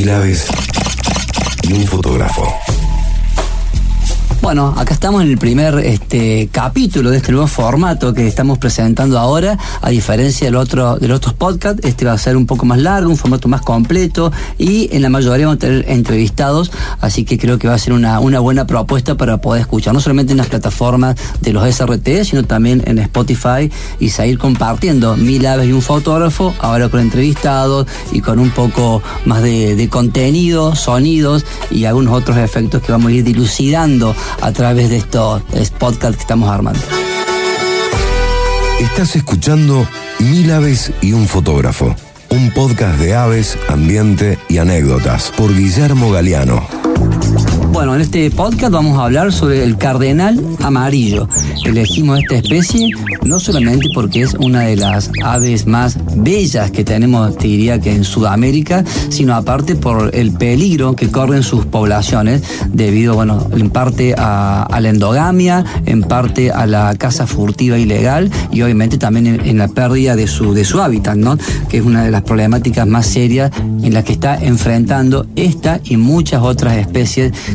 Mil aves y un fotógrafo. Bueno, acá estamos en el primer este, capítulo de este nuevo formato que estamos presentando ahora, a diferencia del otro, de los otros podcasts, este va a ser un poco más largo, un formato más completo y en la mayoría vamos a tener entrevistados, así que creo que va a ser una, una buena propuesta para poder escuchar, no solamente en las plataformas de los SRT, sino también en Spotify y seguir compartiendo. Mil aves y un fotógrafo, ahora con entrevistados y con un poco más de, de contenido, sonidos y algunos otros efectos que vamos a ir dilucidando a través de estos podcasts que estamos armando. Estás escuchando Mil aves y un fotógrafo, un podcast de aves, ambiente y anécdotas por Guillermo Galeano. Bueno, en este podcast vamos a hablar sobre el cardenal amarillo. Elegimos esta especie no solamente porque es una de las aves más bellas que tenemos, te diría que en Sudamérica, sino aparte por el peligro que corren sus poblaciones debido, bueno, en parte a, la endogamia, en parte a la caza furtiva ilegal y obviamente también en, la pérdida de su, de su hábitat, ¿no? Que es una de las problemáticas más serias en las que está enfrentando esta y muchas otras especies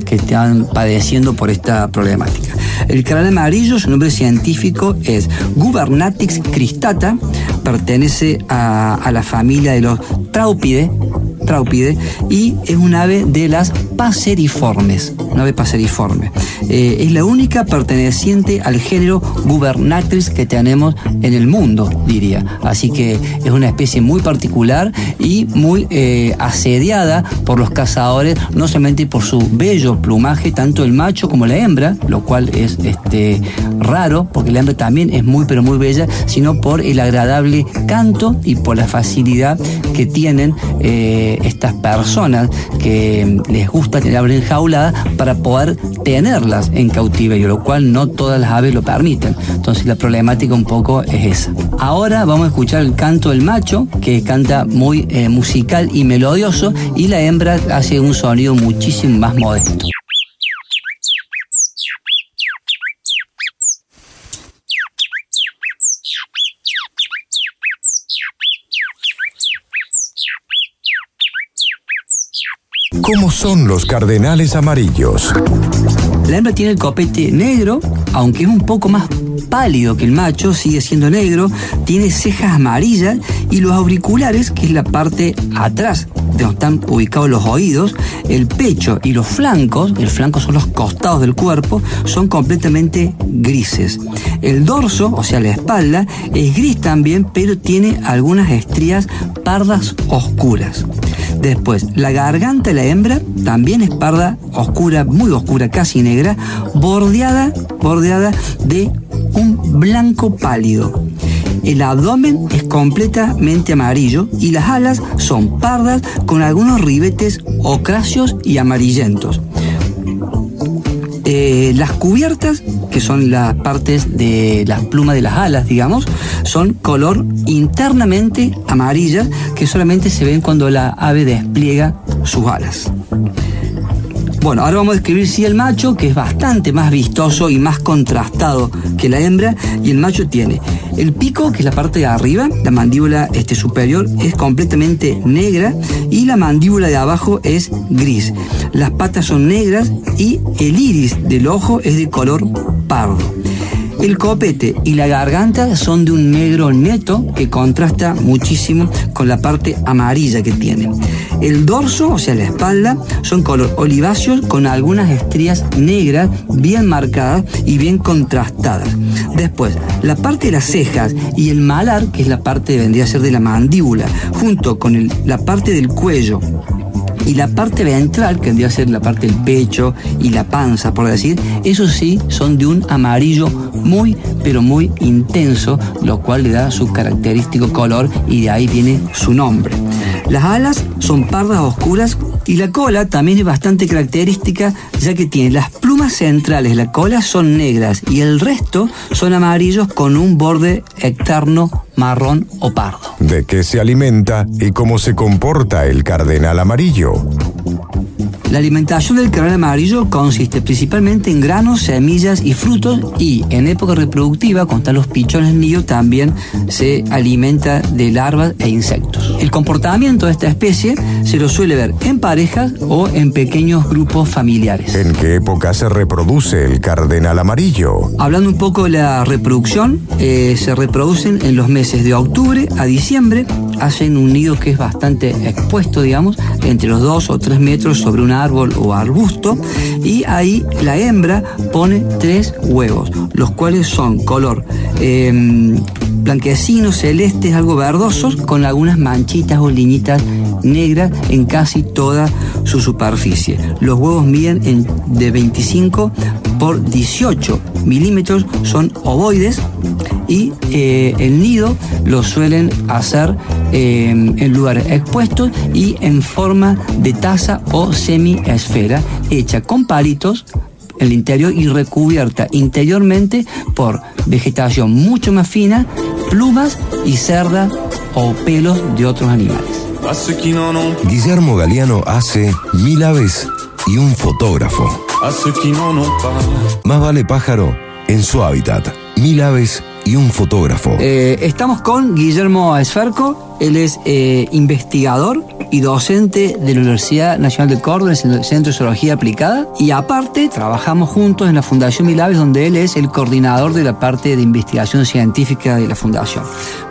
que están padeciendo por esta problemática. El canal amarillo, su nombre científico es Gubernatix cristata, pertenece a, la familia de los Traupidae traupide y es un ave de las paseriformes, una ave paseriforme. Eh, es la única perteneciente al género Gubernatrix que tenemos en el mundo, diría. Así que es una especie muy particular y muy eh, asediada por los cazadores, no solamente por su bello plumaje, tanto el macho como la hembra, lo cual es este, raro, porque la hembra también es muy pero muy bella, sino por el agradable canto y por la facilidad que tienen eh, estas personas que les gusta tener aves enjauladas para poder tenerlas en cautiverio, lo cual no todas las aves lo permiten. Entonces la problemática un poco es esa. Ahora vamos a escuchar el canto del macho, que canta muy eh, musical y melodioso, y la hembra hace un sonido muchísimo más modesto. ¿Cómo son los cardenales amarillos? La hembra tiene el copete negro, aunque es un poco más pálido que el macho, sigue siendo negro, tiene cejas amarillas y los auriculares, que es la parte atrás de donde están ubicados los oídos, el pecho y los flancos, el flanco son los costados del cuerpo, son completamente grises. El dorso, o sea la espalda, es gris también, pero tiene algunas estrías pardas oscuras. Después, la garganta de la hembra también es parda, oscura, muy oscura, casi negra, bordeada, bordeada de un blanco pálido. El abdomen es completamente amarillo y las alas son pardas con algunos ribetes ocráceos y amarillentos. Eh, las cubiertas, que son las partes de las plumas de las alas, digamos, son color internamente amarillas que solamente se ven cuando la ave despliega sus alas. Bueno, ahora vamos a describir sí el macho, que es bastante más vistoso y más contrastado que la hembra, y el macho tiene el pico, que es la parte de arriba, la mandíbula este, superior es completamente negra y la mandíbula de abajo es gris. Las patas son negras y el iris del ojo es de color pardo. El copete y la garganta son de un negro neto que contrasta muchísimo con la parte amarilla que tiene. El dorso, o sea la espalda, son color oliváceos con algunas estrías negras bien marcadas y bien contrastadas. Después, la parte de las cejas y el malar, que es la parte vendría a ser de la mandíbula, junto con la parte del cuello y la parte ventral, que vendría a ser la parte del pecho y la panza, por decir, eso sí, son de un amarillo muy, pero muy intenso, lo cual le da su característico color y de ahí viene su nombre. Las alas son pardas oscuras y la cola también es bastante característica ya que tiene las plumas centrales la cola son negras y el resto son amarillos con un borde externo marrón o pardo. ¿De qué se alimenta y cómo se comporta el cardenal amarillo? La alimentación del cardenal amarillo consiste principalmente en granos, semillas y frutos y en época reproductiva, están los pichones nido, también se alimenta de larvas e insectos. El comportamiento de esta especie se lo suele ver en parejas o en pequeños grupos familiares. ¿En qué época se reproduce el cardenal amarillo? Hablando un poco de la reproducción, eh, se reproducen en los meses de octubre a diciembre, hacen un nido que es bastante expuesto, digamos, entre los 2 o 3 metros sobre un árbol o arbusto, y ahí la hembra pone tres huevos, los cuales son color em, blanquecinos, celestes, algo verdosos, con algunas manchitas o liñitas negras en casi toda su superficie. Los huevos miden en, de 25 por 18 milímetros, son ovoides y eh, el nido lo suelen hacer eh, en lugares expuestos y en forma de taza o semi-esfera hecha con palitos en el interior y recubierta interiormente por vegetación mucho más fina, plumas y cerdas o pelos de otros animales. Guillermo Galeano hace mil aves y un fotógrafo. Más vale pájaro en su hábitat. Mil aves y un fotógrafo. Eh, estamos con Guillermo Esferco, él es eh, investigador y docente de la Universidad Nacional de Córdoba, en el Centro de Zoología Aplicada, y aparte trabajamos juntos en la Fundación Mil Aves, donde él es el coordinador de la parte de investigación científica de la Fundación.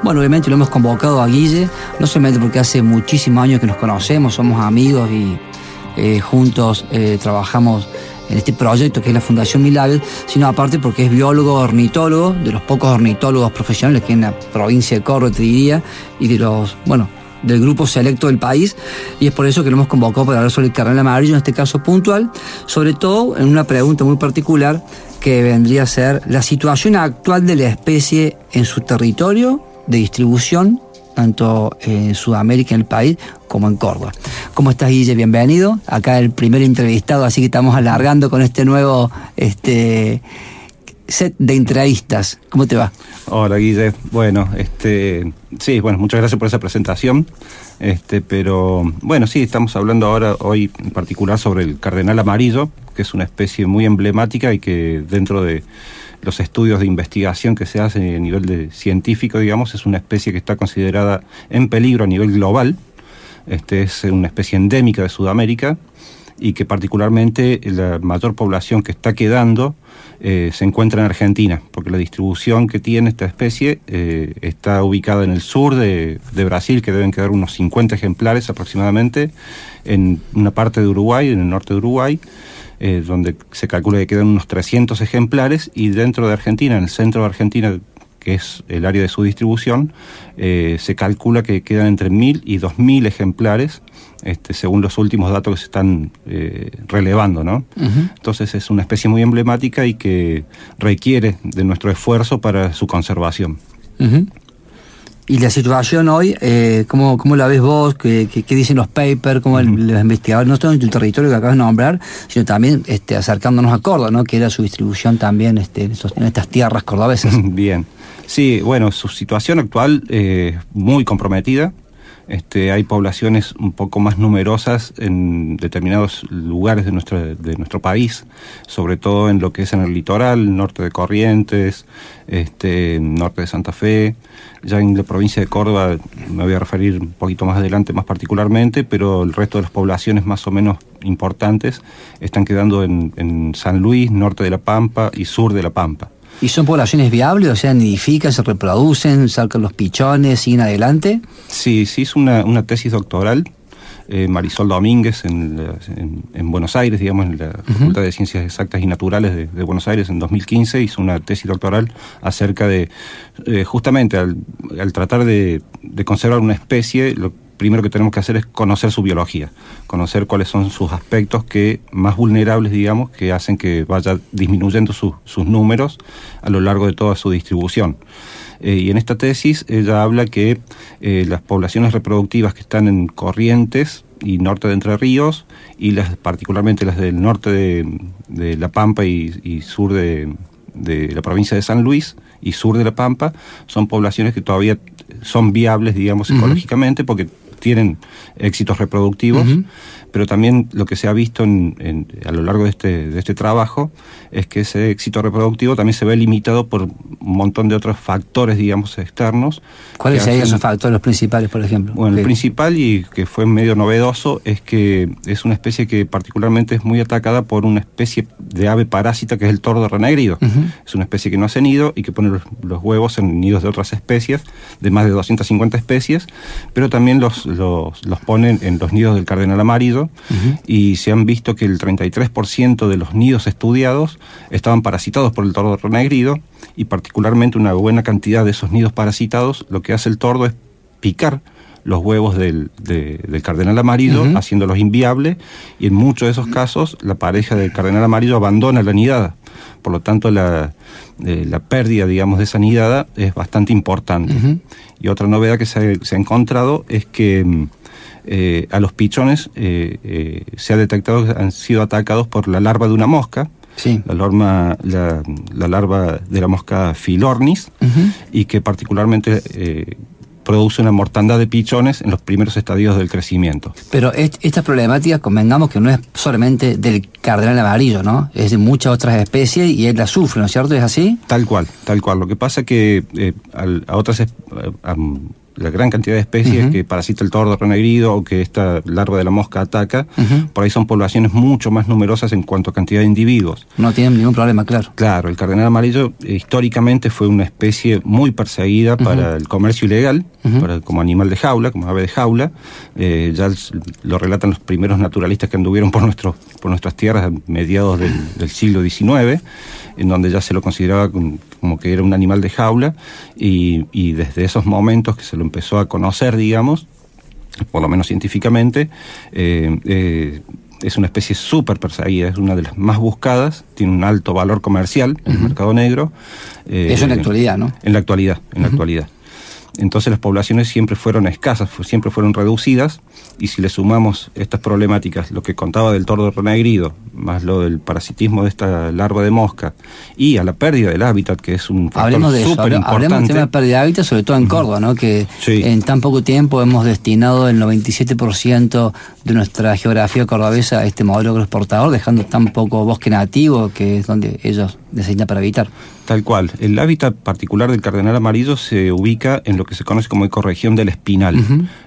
Bueno, obviamente lo hemos convocado a Guille, no solamente porque hace muchísimos años que nos conocemos, somos amigos y eh, juntos trabajamos en este proyecto que es la Fundación Milagres, sino aparte porque es biólogo, ornitólogo, de los pocos ornitólogos profesionales que en la provincia de Córdoba te diría, y de los, bueno, del grupo selecto del país, y es por eso que lo hemos convocado para hablar sobre el carnal amarillo, en este caso puntual, sobre todo en una pregunta muy particular que vendría a ser la situación actual de la especie en su territorio de distribución tanto en Sudamérica, en el país, como en Córdoba. ¿Cómo estás, Guille? Bienvenido. Acá el primer entrevistado, así que estamos alargando con este nuevo este, set de entrevistas. ¿Cómo te va? Hola, Guille. Bueno, este, sí, bueno, muchas gracias por esa presentación. Este, pero bueno, sí, estamos hablando ahora hoy en particular sobre el cardenal amarillo, que es una especie muy emblemática y que dentro de los estudios de investigación que se hacen a nivel de científico, digamos, es una especie que está considerada en peligro a nivel global. Este es una especie endémica de Sudamérica y que particularmente la mayor población que está quedando eh, se encuentra en Argentina, porque la distribución que tiene esta especie eh, está ubicada en el sur de, Brasil, que deben quedar unos 50 ejemplares aproximadamente, en una parte de Uruguay, en el norte de Uruguay, eh, donde se calcula que quedan unos 300 ejemplares, y dentro de Argentina, en el centro de Argentina, que es el área de su distribución, eh, se calcula que quedan entre 1.000 y 2.000 ejemplares, este, según los últimos datos que se están eh, relevando. ¿no? Entonces es una especie muy emblemática y que requiere de nuestro esfuerzo para su conservación. Y la situación hoy, eh, ¿cómo, ¿cómo, la ves vos? ¿Qué, qué, dicen los papers? ¿Cómo el, los investigadores, no solo en el territorio que acabas de nombrar, sino también este, acercándonos a Córdoba, ¿no? que era su distribución también este, en, en estas tierras cordobesas? Bien. Sí, bueno, su situación actual es eh, muy comprometida. Este, hay poblaciones un poco más numerosas en determinados lugares de nuestro, de nuestro país, sobre todo en lo que es en el litoral, norte de Corrientes, este, norte de Santa Fe. Ya en la provincia de Córdoba me voy a referir un poquito más adelante, más particularmente, pero el resto de las poblaciones más o menos importantes están quedando en, en San Luis, norte de La Pampa y sur de La Pampa. ¿Y son poblaciones viables? O sea, nidifican, se reproducen, sacan los pichones, siguen adelante. Sí, sí, hizo una, una tesis doctoral. Eh, Marisol Domínguez en, en, Buenos Aires, digamos, en la Facultad de Ciencias Exactas y Naturales de, de, Buenos Aires en 2015, hizo una tesis doctoral acerca de, eh, justamente al, al tratar de, de, conservar una especie, lo, primero que tenemos que hacer es conocer su biología, conocer cuáles son sus aspectos que más vulnerables, digamos, que hacen que vaya disminuyendo su, sus números a lo largo de toda su distribución. Eh, y en esta tesis ella habla que eh, las poblaciones reproductivas que están en corrientes y norte de Entre Ríos, y las particularmente las del norte de, de La Pampa y, y sur de, de la provincia de San Luis y sur de La Pampa, son poblaciones que todavía son viables, digamos, ecológicamente, porque tienen éxitos reproductivos pero también lo que se ha visto en, a lo largo de este, de este trabajo es que ese éxito reproductivo también se ve limitado por un montón de otros factores, digamos, externos. ¿Cuáles serían esos factores los principales, por ejemplo? Bueno, el principal y que fue medio novedoso es que es una especie que particularmente es muy atacada por una especie de ave parásita que es el tordo renegrido. Es una especie que no hace nido y que pone los, huevos en nidos de otras especies, de más de 250 especies, pero también los, los, los pone en los nidos del cardenal amarillo y se han visto que el 33% de los nidos estudiados estaban parasitados por el tordo renegrido y particularmente una buena cantidad de esos nidos parasitados lo que hace el tordo es picar los huevos del, cardenal amarillo, haciéndolos inviables, y en muchos de esos casos la pareja del cardenal amarillo abandona la nidada. Por lo tanto, la, eh, la pérdida, digamos, de esa nidada es bastante importante. Y otra novedad que se ha, encontrado es que mm, eh, a los pichones eh, eh, se ha detectado que han sido atacados por la larva de una mosca, la, larva, la, larva de la mosca Filornis, y que particularmente produce una mortandad de pichones en los primeros estadios del crecimiento. Pero esta problemática, convengamos que no es solamente del cardenal amarillo, ¿no? Es de muchas otras especies y él la sufre, ¿no es cierto? ¿Es así? Tal cual, tal cual. Lo que pasa es que a, otras la gran cantidad de especies que parasita el tordo renegrido o que esta larva de la mosca ataca, por ahí son poblaciones mucho más numerosas en cuanto a cantidad de individuos. No tienen ningún problema, claro. Claro, el cardenal amarillo eh, históricamente fue una especie muy perseguida para el comercio ilegal, para, como animal de jaula, como ave de jaula. Eh, ya lo relatan los primeros naturalistas que anduvieron por, nuestro, por nuestras tierras a mediados del, del siglo XIX en donde ya se lo consideraba como que era un animal de jaula y, desde esos momentos que se lo empezó a conocer, digamos, por lo menos científicamente, eh, eh, es una especie súper perseguida, es una de las más buscadas, tiene un alto valor comercial en el mercado negro. Eso en la actualidad, ¿no? En la actualidad, en la actualidad. Entonces las poblaciones siempre fueron escasas, siempre fueron reducidas, y si le sumamos estas problemáticas, lo que contaba del tordo renegrido, más lo del parasitismo de esta larva de mosca, y a la pérdida del hábitat, que es un factor súper importante. Hablemos del tema de pérdida de hábitat, sobre todo en Córdoba, ¿no? que en tan poco tiempo hemos destinado el 97% de nuestra geografía cordobesa a este modelo agroexportador, dejando tan poco bosque nativo, que es donde ellos necesitan para evitar. Tal cual. El hábitat particular del cardenal amarillo se ubica en lo que se conoce como ecorregión del espinal.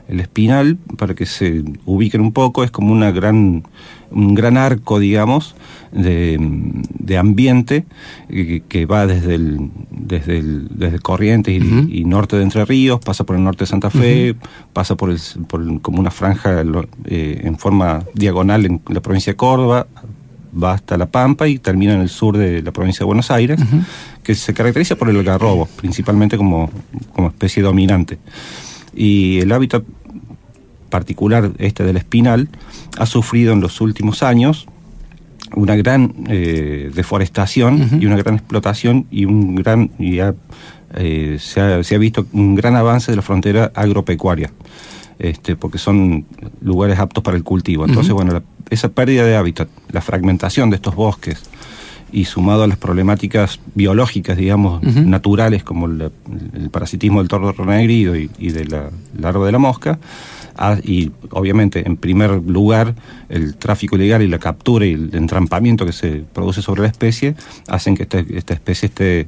El espinal, para que se ubiquen un poco, es como una gran, un gran arco, digamos, de, ambiente eh, que, va desde el, desde el, desde Corrientes y, norte de Entre Ríos, pasa por el norte de Santa Fe, pasa por, el, por como una franja eh, en forma diagonal en la provincia de Córdoba, va hasta La Pampa y termina en el sur de la provincia de Buenos Aires, que se caracteriza por el algarrobo, principalmente como, como especie dominante. Y el hábitat particular este del espinal ha sufrido en los últimos años una gran eh, deforestación y una gran explotación y un gran y eh, se, ha, se, ha, visto un gran avance de la frontera agropecuaria este, porque son lugares aptos para el cultivo. Entonces bueno esa pérdida de hábitat la fragmentación de estos bosques y sumado a las problemáticas biológicas, digamos, naturales, como el, parasitismo del tordo renegrido y, y de la larva de la mosca, ah, y obviamente, en primer lugar, el tráfico ilegal y la captura y el entrampamiento que se produce sobre la especie, hacen que esta especie esté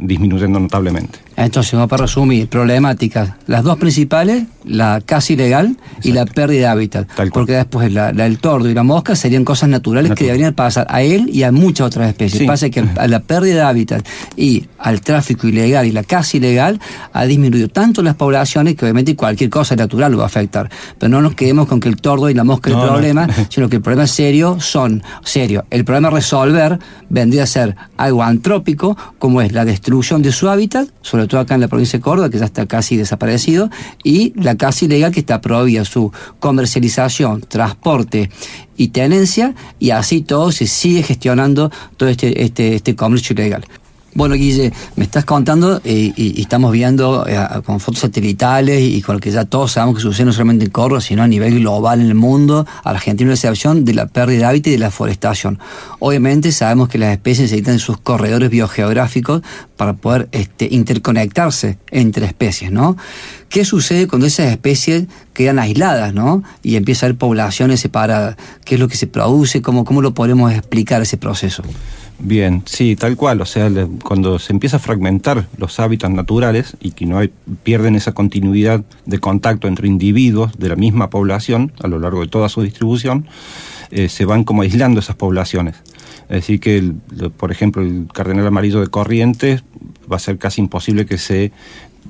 disminuyendo notablemente. Entonces, vamos para resumir, problemáticas, las dos principales, la casi legal y la pérdida de hábitat. Porque después la, el tordo y la mosca serían cosas naturales que deberían pasar a él y a muchas otras especies. Pasa que a la pérdida de hábitat y al tráfico ilegal y la casi ilegal ha disminuido tanto las poblaciones que obviamente cualquier cosa natural lo va a afectar. Pero no nos quedemos con que el tordo y la mosca es el problema, sino que el problema serio son, serio, el problema a resolver vendría a ser algo antrópico, como es la destrucción de su hábitat, sobre todo acá en la provincia de Córdoba, que ya está casi desaparecido, y la casi legal que está prohibida su comercialización, transporte y tenencia, y así todo se sigue gestionando todo este, este, este comercio ilegal. Bueno, Guille, me estás contando eh, y, estamos viendo eh, con fotos satelitales y, con lo que ya todos sabemos que sucede no solamente en Córdoba, sino a nivel global en el mundo, Argentina una excepción de la pérdida de hábitat y de la forestación. Obviamente sabemos que las especies necesitan sus corredores biogeográficos para poder este, interconectarse entre especies, ¿no? ¿Qué sucede cuando esas especies quedan aisladas, ¿no? Y empieza a haber poblaciones separadas. ¿Qué es lo que se produce? ¿Cómo, cómo lo podemos explicar ese proceso? Bien, sí, tal cual. O sea, cuando se empieza a fragmentar los hábitats naturales y que no hay, pierden esa continuidad de contacto entre individuos de la misma población a lo largo de toda su distribución, eh, se van como aislando esas poblaciones. Es decir, que, por ejemplo, el cardenal amarillo de Corrientes va a ser casi imposible que se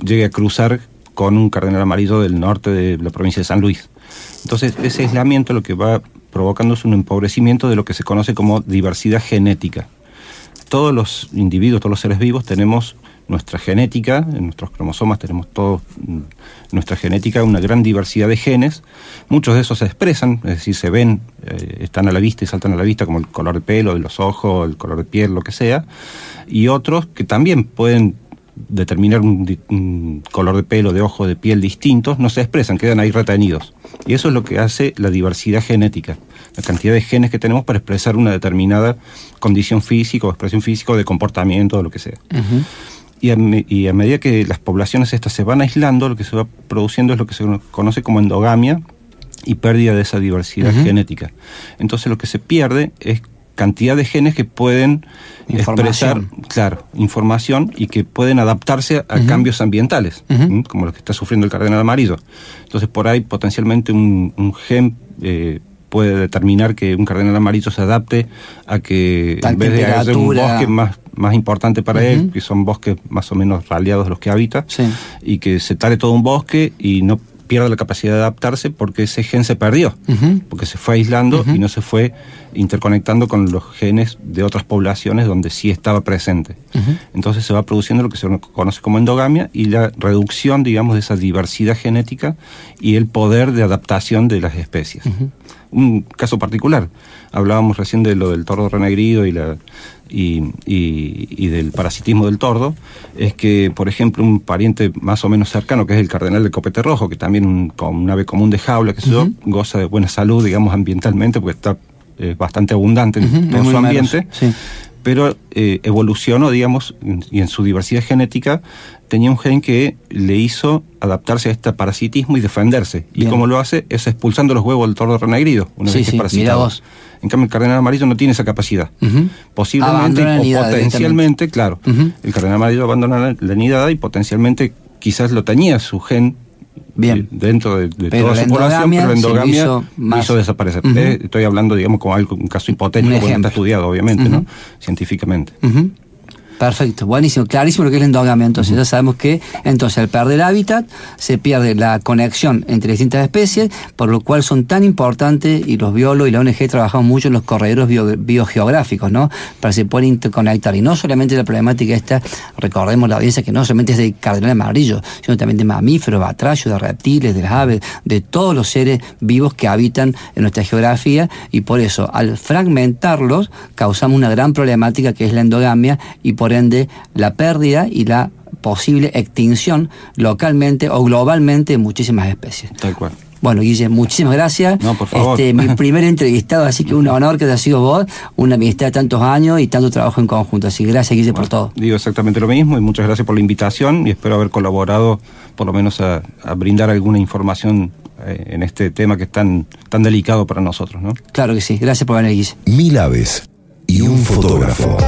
llegue a cruzar con un cardenal amarillo del norte de la provincia de San Luis. Entonces, ese aislamiento lo que va provocando es un empobrecimiento de lo que se conoce como diversidad genética todos los individuos, todos los seres vivos tenemos nuestra genética, en nuestros cromosomas tenemos todos mm, nuestra genética, una gran diversidad de genes. Muchos de esos se expresan, es decir, se ven, eh, están a la vista y saltan a la vista, como el color de pelo, de los ojos, el color de piel, lo que sea. Y otros que también pueden determinar un, color de pelo, de ojo, de piel distintos, no se expresan, quedan ahí retenidos. Y eso es lo que hace la diversidad genética, la cantidad de genes que tenemos para expresar una determinada condición física o expresión física o de comportamiento o lo que sea. y, a, medida que las poblaciones estas se van aislando, lo que se va produciendo es lo que se conoce como endogamia y pérdida de esa diversidad genética. Entonces lo que se pierde es cantidad de genes que pueden expresar, claro, información y que pueden adaptarse a cambios ambientales, como lo que está sufriendo el cardenal amarillo. Entonces, por ahí potencialmente un, gen eh, puede determinar que un cardenal amarillo se adapte a que en vez de hacer un bosque más, más importante para él, que son bosques más o menos raleados los que habita, y que se tale todo un bosque y no pierda la capacidad de adaptarse porque ese gen se perdió, porque se fue aislando y no se fue interconectando con los genes de otras poblaciones donde sí estaba presente. Entonces se va produciendo lo que se conoce como endogamia y la reducción, digamos, de esa diversidad genética y el poder de adaptación de las especies. Un caso particular, hablábamos recién de lo del tordo renegrido y la y, del parasitismo del tordo es que, por ejemplo, un pariente más o menos cercano, que es el cardenal de copete rojo, que también un, un ave común de jaula, que se goza de buena salud, digamos, ambientalmente, porque está eh, bastante abundante en todo su ambiente, pero eh, evolucionó, digamos, y en su diversidad genética tenía un gen que le hizo adaptarse a este parasitismo y defenderse. Y como lo hace es expulsando los huevos del tordo renegrido, una vez que es en cambio, el cardenal amarillo no tiene esa capacidad. Posiblemente o potencialmente, claro, el cardenal amarillo abandona la, nidada y potencialmente quizás lo tenía su gen Bien. dentro de, toda su población, pero la endogamia hizo, hizo, desaparecer. Eh, estoy hablando, digamos, como algo, un caso hipotético, porque está estudiado, obviamente, ¿no? Científicamente. Perfecto, buenísimo, clarísimo lo que es la endogamia. Entonces, ya sabemos que entonces al perder hábitat se pierde la conexión entre distintas especies, por lo cual son tan importantes y los biólogos y la ONG trabajamos mucho en los corredores biogeográficos, ¿no? Para que se puedan interconectar. Y no solamente la problemática esta, recordemos la audiencia que no solamente es de cardenal amarillo, sino también de mamíferos, batrachos, de reptiles, de las aves, de todos los seres vivos que habitan en nuestra geografía. Y por eso, al fragmentarlos, causamos una gran problemática que es la endogamia y por ende la pérdida y la posible extinción localmente o globalmente de muchísimas especies. Tal cual. Bueno, Guille, muchísimas gracias. No, por favor. Este, mi primer entrevistado, así que un honor que te ha sido vos, una amistad de tantos años y tanto trabajo en conjunto. Así que gracias, Guille, por todo. Digo exactamente lo mismo y muchas gracias por la invitación y espero haber colaborado por lo menos a, brindar alguna información eh, en este tema que es tan, tan delicado para nosotros, ¿no? Claro que sí. Gracias por venir, Guille. Mil aves y un fotógrafo.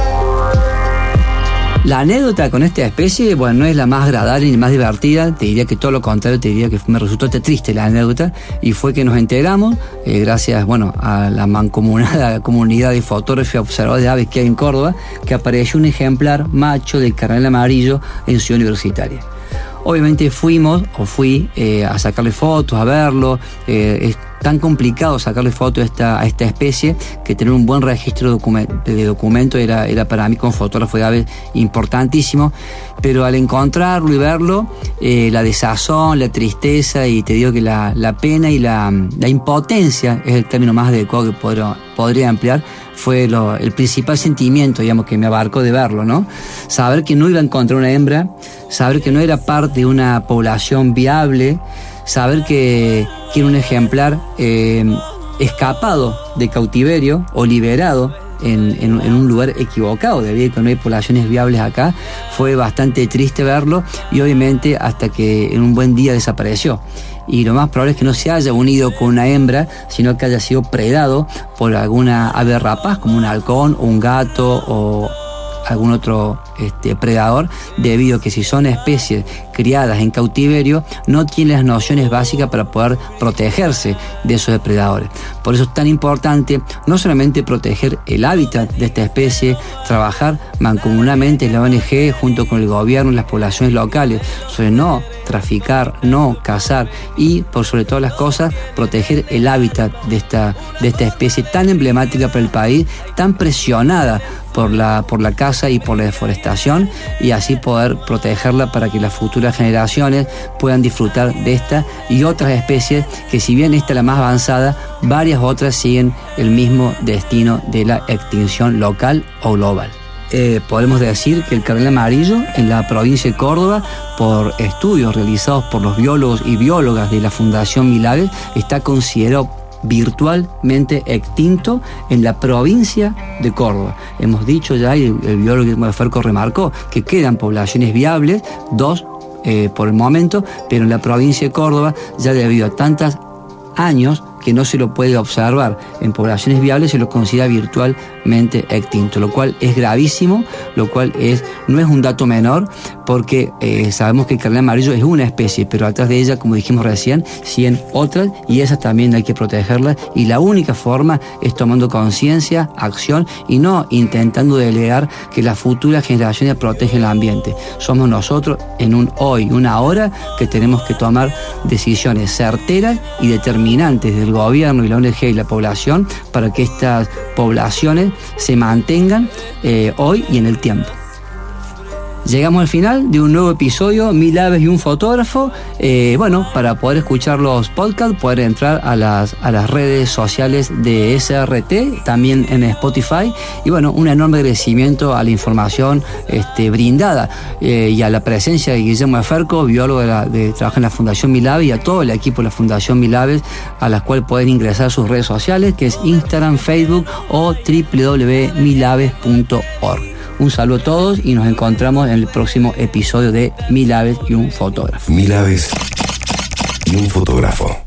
La anécdota con esta especie, bueno, no es la más agradable ni más divertida, te diría que todo lo contrario, te diría que me resultó triste la anécdota, y fue que nos enteramos, eh, gracias, bueno, a la mancomunada comunidad de fotógrafos y observadores de aves que hay en Córdoba, que apareció un ejemplar macho del carnal amarillo en Ciudad Universitaria. Obviamente fuimos, o fui, eh, a sacarle fotos, a verlo, eh, tan complicado sacarle foto a esta, especie que tener un buen registro de documento era, para mí como fotógrafo de aves importantísimo, pero al encontrarlo y verlo, eh, la desazón, la tristeza y te digo que la, pena y la, impotencia es el término más adecuado que podría, podría emplear, fue el principal sentimiento, digamos, que me abarcó de verlo, ¿no? Saber que no iba a encontrar una hembra, saber que no era parte de una población viable, saber que, era un ejemplar eh, escapado de cautiverio o liberado en, un lugar equivocado, debido a que no hay poblaciones viables acá, fue bastante triste verlo y obviamente hasta que en un buen día desapareció. Y lo más probable es que no se haya unido con una hembra, sino que haya sido predado por alguna ave rapaz, como un halcón o un gato o algún otro este, predador, debido a que si son especies criadas en cautiverio, no tienen las nociones básicas para poder protegerse de esos depredadores. Por eso es tan importante no solamente proteger el hábitat de esta especie, trabajar mancomunadamente en la ONG junto con el gobierno y las poblaciones locales, sobre no traficar, no cazar y, por sobre todas las cosas, proteger el hábitat de esta, de esta especie tan emblemática para el país, tan presionada por la, por la caza y por la deforestación y así poder protegerla para que las futuras generaciones puedan disfrutar de esta y otras especies que si bien esta es la más avanzada, varias otras siguen el mismo destino de la extinción local o global. Eh, podemos decir que el cardenal amarillo en la provincia de Córdoba, por estudios realizados por los biólogos y biólogas de la Fundación Milagres, está considerado virtualmente extinto en la provincia de Córdoba. Hemos dicho ya, y el, biólogo Ferco remarcó, que quedan poblaciones viables, dos eh, por el momento, pero en la provincia de Córdoba, ya debido a tantos años que no se lo puede observar en poblaciones viables, se lo considera virtualmente extinto, lo cual es gravísimo, lo cual es, no es un dato menor, porque eh, sabemos que el carnal amarillo es una especie, pero atrás de ella, como dijimos recién, 100 otras, y esas también hay que protegerlas, y la única forma es tomando conciencia, acción, y no intentando delegar que las futuras generaciones protegen el ambiente. Somos nosotros en un hoy, una hora, que tenemos que tomar decisiones certeras y determinantes gobierno y la ONG y la población para que estas poblaciones se mantengan eh, hoy y en el tiempo. Llegamos al final de un nuevo episodio, Mil Aves y un Fotógrafo. Eh, bueno, para poder escuchar los podcasts, poder entrar a las, a las redes sociales de SRT, también en Spotify. Y bueno, un enorme agradecimiento a la información este, brindada eh, y a la presencia de Guillermo Eferco, biólogo de, trabaja en la Fundación Milaves y a todo el equipo de la Fundación Milaves, a las cuales pueden ingresar sus redes sociales, que es Instagram, Facebook o www.milaves.org. Un saludo a todos y nos encontramos en el próximo episodio de Mil Aves y un fotógrafo. Mil Aves y un fotógrafo.